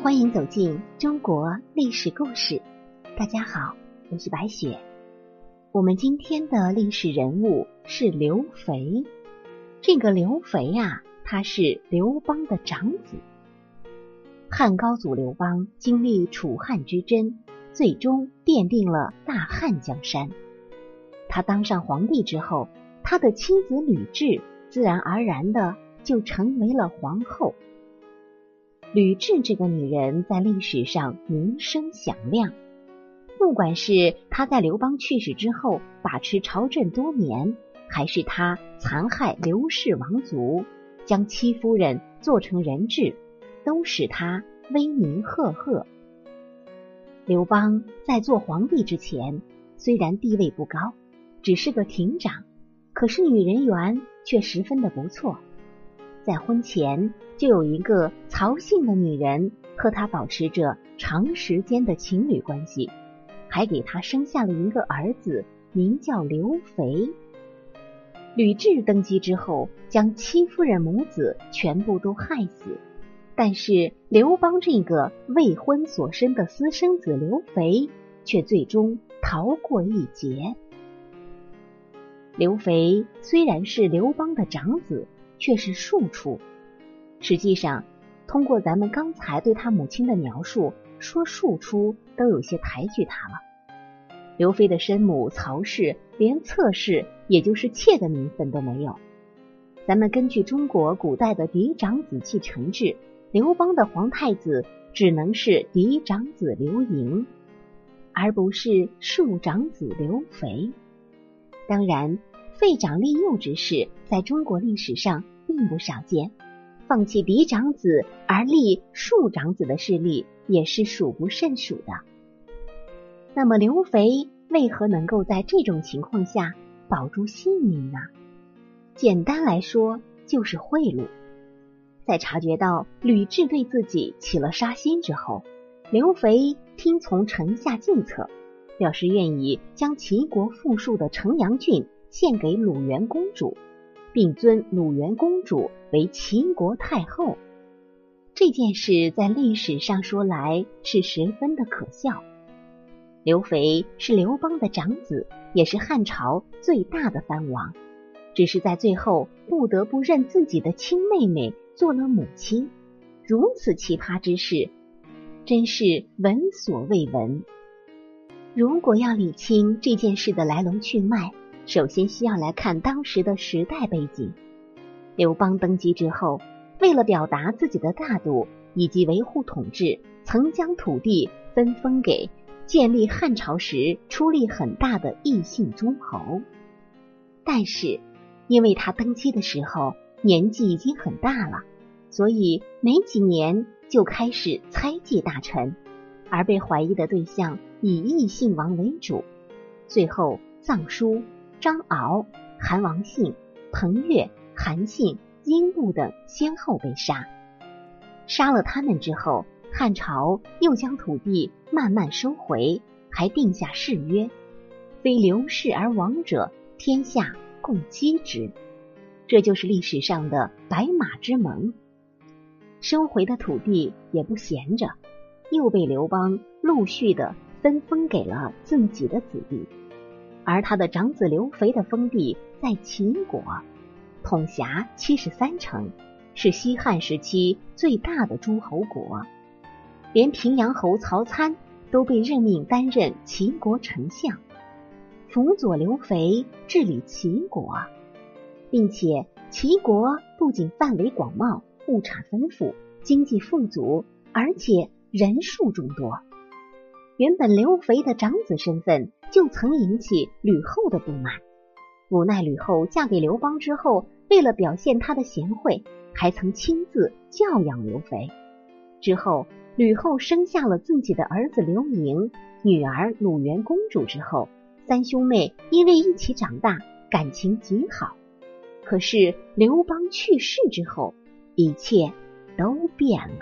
欢迎走进中国历史故事。大家好，我是白雪。我们今天的历史人物是刘肥。这个刘肥啊，他是刘邦的长子。汉高祖刘邦经历楚汉之争，最终奠定了大汉江山。他当上皇帝之后，他的妻子吕雉自然而然的就成为了皇后。吕雉这个女人在历史上名声响亮，不管是她在刘邦去世之后把持朝政多年，还是她残害刘氏王族，将戚夫人做成人质，都使她威名赫赫。刘邦在做皇帝之前，虽然地位不高，只是个亭长，可是女人缘却十分的不错。在婚前就有一个曹姓的女人和他保持着长时间的情侣关系，还给他生下了一个儿子，名叫刘肥。吕雉登基之后，将戚夫人母子全部都害死，但是刘邦这个未婚所生的私生子刘肥却最终逃过一劫。刘肥虽然是刘邦的长子。却是庶出。实际上，通过咱们刚才对他母亲的描述，说庶出都有些抬举他了。刘飞的生母曹氏连侧室，也就是妾的名分都没有。咱们根据中国古代的嫡长子继承制，刘邦的皇太子只能是嫡长子刘盈，而不是庶长子刘肥。当然。废长立幼之事，在中国历史上并不少见。放弃嫡长子而立庶长子的事例，也是数不胜数的。那么刘肥为何能够在这种情况下保住性命呢？简单来说，就是贿赂。在察觉到吕雉对自己起了杀心之后，刘肥听从臣下计策，表示愿意将齐国富庶的城阳郡。献给鲁元公主，并尊鲁元公主为齐国太后。这件事在历史上说来是十分的可笑。刘肥是刘邦的长子，也是汉朝最大的藩王，只是在最后不得不认自己的亲妹妹做了母亲。如此奇葩之事，真是闻所未闻。如果要理清这件事的来龙去脉，首先需要来看当时的时代背景。刘邦登基之后，为了表达自己的大度以及维护统治，曾将土地分封给建立汉朝时出力很大的异姓诸侯。但是，因为他登基的时候年纪已经很大了，所以没几年就开始猜忌大臣，而被怀疑的对象以异姓王为主。最后，臧书。张敖、韩王信、彭越、韩信、英布等先后被杀。杀了他们之后，汉朝又将土地慢慢收回，还定下誓约：非刘氏而亡者，天下共击之。这就是历史上的白马之盟。收回的土地也不闲着，又被刘邦陆续的分封给了自己的子弟。而他的长子刘肥的封地在秦国，统辖七十三城，是西汉时期最大的诸侯国。连平阳侯曹参都被任命担任齐国丞相，辅佐刘肥治理齐国，并且齐国不仅范围广袤、物产丰富、经济富足，而且人数众多。原本刘肥的长子身份。就曾引起吕后的不满，无奈吕后嫁给刘邦之后，为了表现她的贤惠，还曾亲自教养刘肥。之后，吕后生下了自己的儿子刘盈、女儿鲁元公主之后，三兄妹因为一起长大，感情极好。可是刘邦去世之后，一切都变了。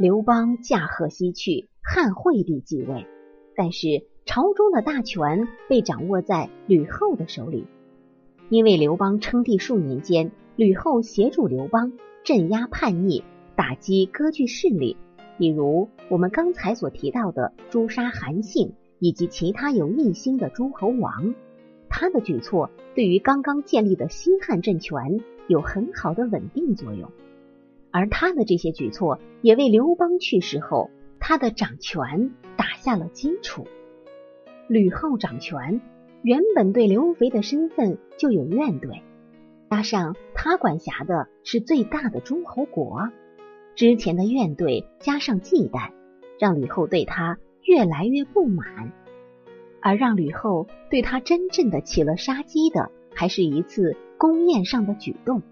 刘邦驾鹤西去，汉惠帝继位，但是。朝中的大权被掌握在吕后的手里，因为刘邦称帝数年间，吕后协助刘邦镇压叛逆，打击割据势力，比如我们刚才所提到的诛杀韩信以及其他有异心的诸侯王。他的举措对于刚刚建立的西汉政权有很好的稳定作用，而他的这些举措也为刘邦去世后他的掌权打下了基础。吕后掌权，原本对刘肥的身份就有怨怼，加上他管辖的是最大的诸侯国，之前的怨怼加上忌惮，让吕后对他越来越不满。而让吕后对他真正的起了杀机的，还是一次宫宴上的举动。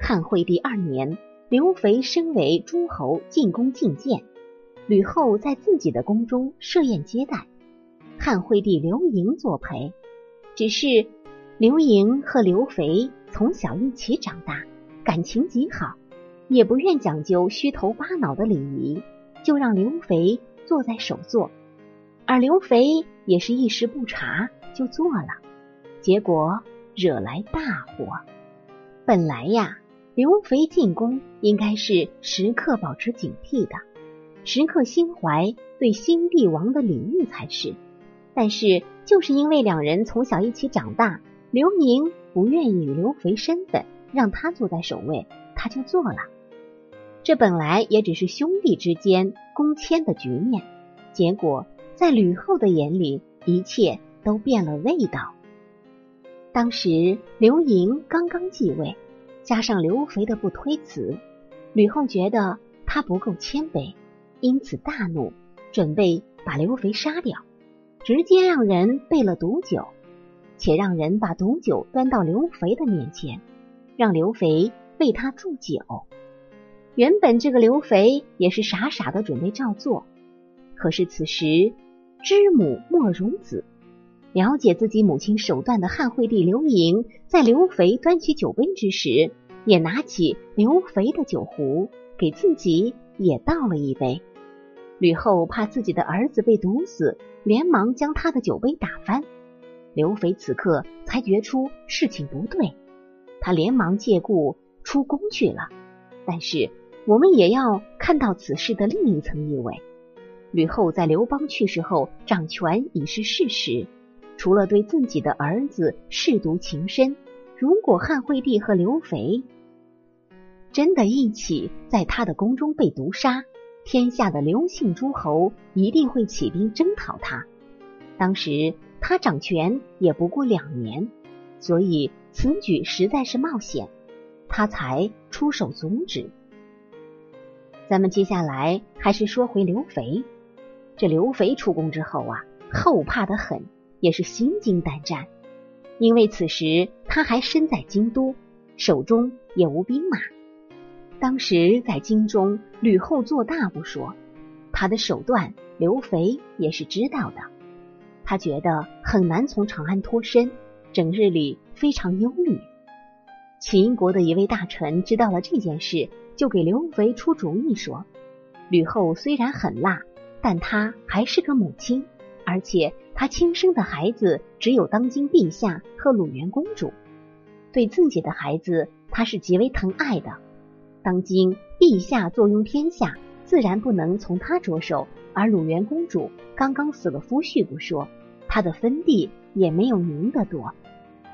汉惠帝二年，刘肥升为诸侯进宫觐见，吕后在自己的宫中设宴接待。汉惠帝刘盈作陪，只是刘盈和刘肥从小一起长大，感情极好，也不愿讲究虚头巴脑的礼仪，就让刘肥坐在首座，而刘肥也是一时不察就坐了，结果惹来大祸。本来呀，刘肥进宫应该是时刻保持警惕的，时刻心怀对新帝王的礼遇才是。但是，就是因为两人从小一起长大，刘盈不愿意与刘肥身份，让他坐在首位，他就做了。这本来也只是兄弟之间公谦的局面，结果在吕后的眼里，一切都变了味道。当时刘盈刚刚继位，加上刘肥的不推辞，吕后觉得他不够谦卑，因此大怒，准备把刘肥杀掉。直接让人备了毒酒，且让人把毒酒端到刘肥的面前，让刘肥为他祝酒。原本这个刘肥也是傻傻的准备照做，可是此时知母莫如子，了解自己母亲手段的汉惠帝刘盈，在刘肥端起酒杯之时，也拿起刘肥的酒壶，给自己也倒了一杯。吕后怕自己的儿子被毒死，连忙将他的酒杯打翻。刘肥此刻才觉出事情不对，他连忙借故出宫去了。但是我们也要看到此事的另一层意味：吕后在刘邦去世后掌权已是事实，除了对自己的儿子舐犊情深，如果汉惠帝和刘肥真的一起在他的宫中被毒杀。天下的刘姓诸侯一定会起兵征讨他。当时他掌权也不过两年，所以此举实在是冒险，他才出手阻止。咱们接下来还是说回刘肥。这刘肥出宫之后啊，后怕的很，也是心惊胆战，因为此时他还身在京都，手中也无兵马。当时在京中，吕后做大不说，他的手段，刘肥也是知道的。他觉得很难从长安脱身，整日里非常忧虑。秦国的一位大臣知道了这件事，就给刘肥出主意说：吕后虽然狠辣，但她还是个母亲，而且她亲生的孩子只有当今陛下和鲁元公主，对自己的孩子，她是极为疼爱的。当今陛下坐拥天下，自然不能从他着手。而鲁元公主刚刚死了夫婿不说，她的封地也没有您的多。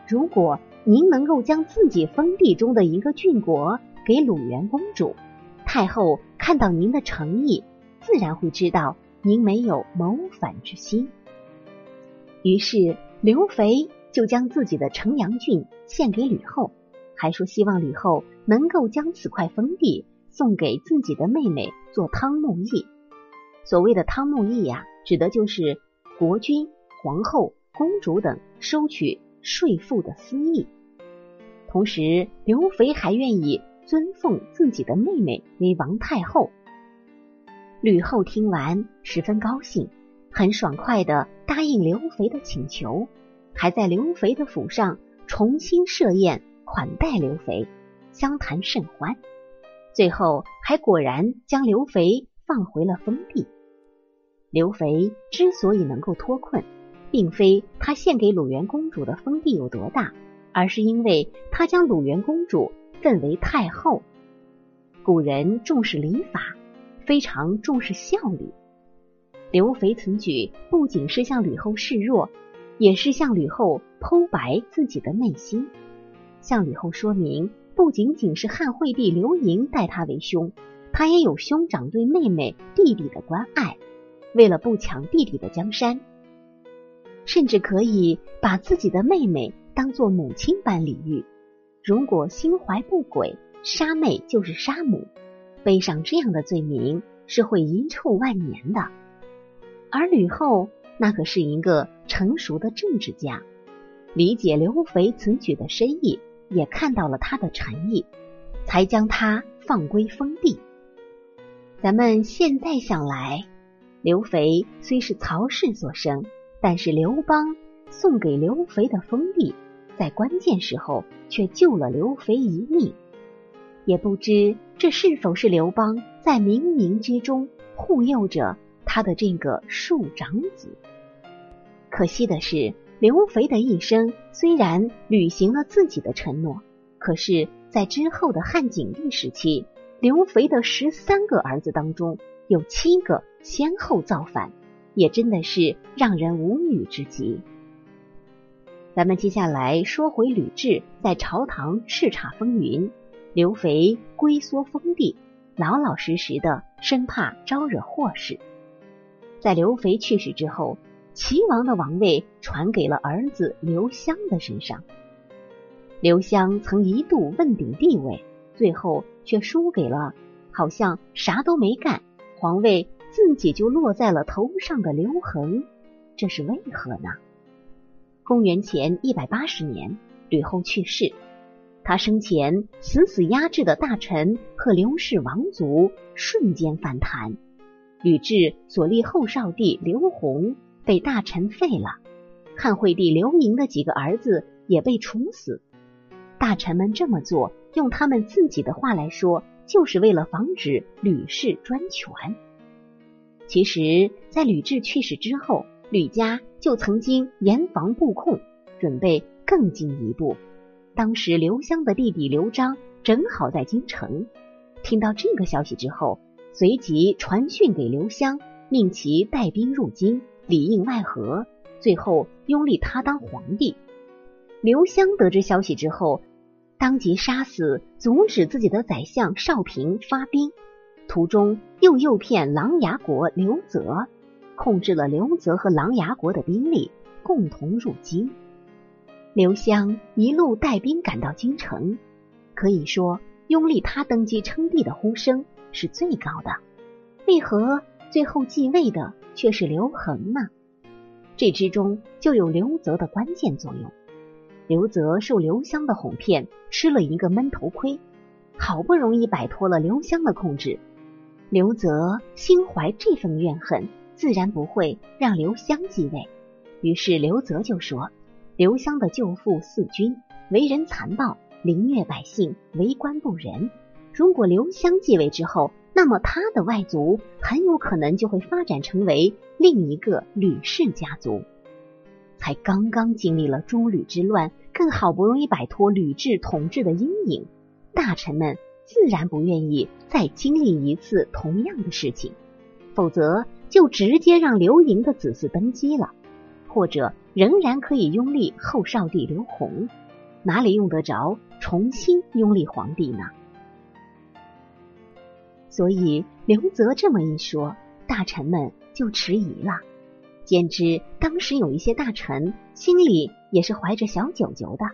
如果您能够将自己封地中的一个郡国给鲁元公主，太后看到您的诚意，自然会知道您没有谋反之心。于是刘肥就将自己的城阳郡献给吕后。还说希望吕后能够将此块封地送给自己的妹妹做汤沐邑。所谓的汤沐邑呀，指的就是国君、皇后、公主等收取税赋的私邑。同时，刘肥还愿意尊奉自己的妹妹为王太后。吕后听完十分高兴，很爽快的答应刘肥的请求，还在刘肥的府上重新设宴。款待刘肥，相谈甚欢，最后还果然将刘肥放回了封地。刘肥之所以能够脱困，并非他献给鲁元公主的封地有多大，而是因为他将鲁元公主奉为太后。古人重视礼法，非常重视效率。刘肥此举不仅是向吕后示弱，也是向吕后剖白自己的内心，向吕后说明，不仅仅是汉惠帝刘盈待他为兄，他也有兄长对妹妹、弟弟的关爱。为了不抢弟弟的江山，甚至可以把自己的妹妹当做母亲般礼遇。如果心怀不轨，杀妹就是杀母，背上这样的罪名是会遗臭万年的。而吕后那可是一个成熟的政治家，理解刘肥此举的深意，也看到了他的诚意，才将他放归封地。咱们现在想来。刘肥虽是曹氏所生，但是刘邦送给刘肥的封地，在关键时候却救了刘肥一命。也不知这是否是刘邦在冥冥之中护佑着他的这个庶长子。可惜的是，刘肥的一生虽然履行了自己的承诺，可是，在之后的汉景帝时期，刘肥的十三个儿子当中。有七个先后造反，也真的是让人无语之极。咱们接下来说回吕雉在朝堂叱咤风云，刘肥龟缩封地，老老实实的，生怕招惹祸事。在刘肥去世之后，齐王的王位传给了儿子刘襄的身上。刘襄曾一度问鼎帝位，最后却输给了好像啥都没干。皇位自己就落在了头上的刘恒，这是为何呢？公元前一百八十年，吕后去世，他生前死死压制的大臣和刘氏王族瞬间反弹。吕雉所立后少帝刘宏被大臣废了，汉惠帝刘盈的几个儿子也被处死。大臣们这么做，用他们自己的话来说。就是为了防止吕氏专权。其实，在吕雉去世之后，吕家就曾经严防布控，准备更进一步。当时，刘襄的弟弟刘璋正好在京城，听到这个消息之后，随即传讯给刘襄，命其带兵入京，里应外合，最后拥立他当皇帝。刘襄得知消息之后。当即杀死，阻止自己的宰相少平发兵，途中又诱骗琅琊国刘泽，控制了刘泽和琅琊国的兵力，共同入京。刘襄一路带兵赶到京城，可以说拥立他登基称帝的呼声是最高的。为何最后继位的却是刘恒呢？这之中就有刘泽的关键作用。刘泽受刘襄的哄骗，吃了一个闷头亏，好不容易摆脱了刘襄的控制。刘泽心怀这份怨恨，自然不会让刘襄继位。于是刘泽就说：“刘襄的舅父四君为人残暴，凌虐百姓，为官不仁。如果刘襄继位之后，那么他的外族很有可能就会发展成为另一个吕氏家族。”才刚刚经历了诸吕之乱，更好不容易摆脱吕雉统治的阴影，大臣们自然不愿意再经历一次同样的事情，否则就直接让刘盈的子嗣登基了，或者仍然可以拥立后少帝刘宏，哪里用得着重新拥立皇帝呢？所以刘泽这么一说，大臣们就迟疑了。简直，当时有一些大臣心里也是怀着小九九的，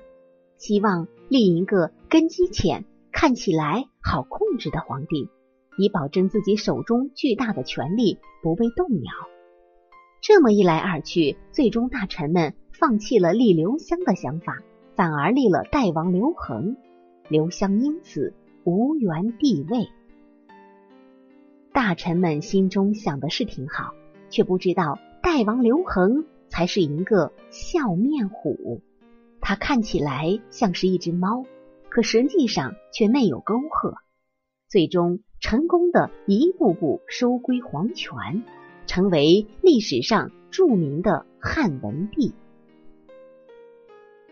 希望立一个根基浅、看起来好控制的皇帝，以保证自己手中巨大的权力不被动摇。这么一来二去，最终大臣们放弃了立刘襄的想法，反而立了代王刘恒。刘襄因此无缘帝位。大臣们心中想的是挺好，却不知道。代王刘恒才是一个笑面虎，他看起来像是一只猫，可实际上却内有沟壑，最终成功的一步步收归皇权，成为历史上著名的汉文帝。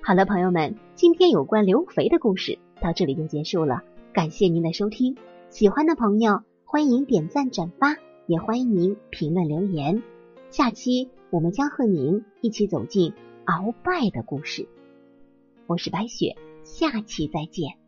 好了，朋友们，今天有关刘肥的故事到这里就结束了，感谢您的收听。喜欢的朋友欢迎点赞转发，也欢迎您评论留言。下期我们将和您一起走进鳌拜的故事。我是白雪，下期再见。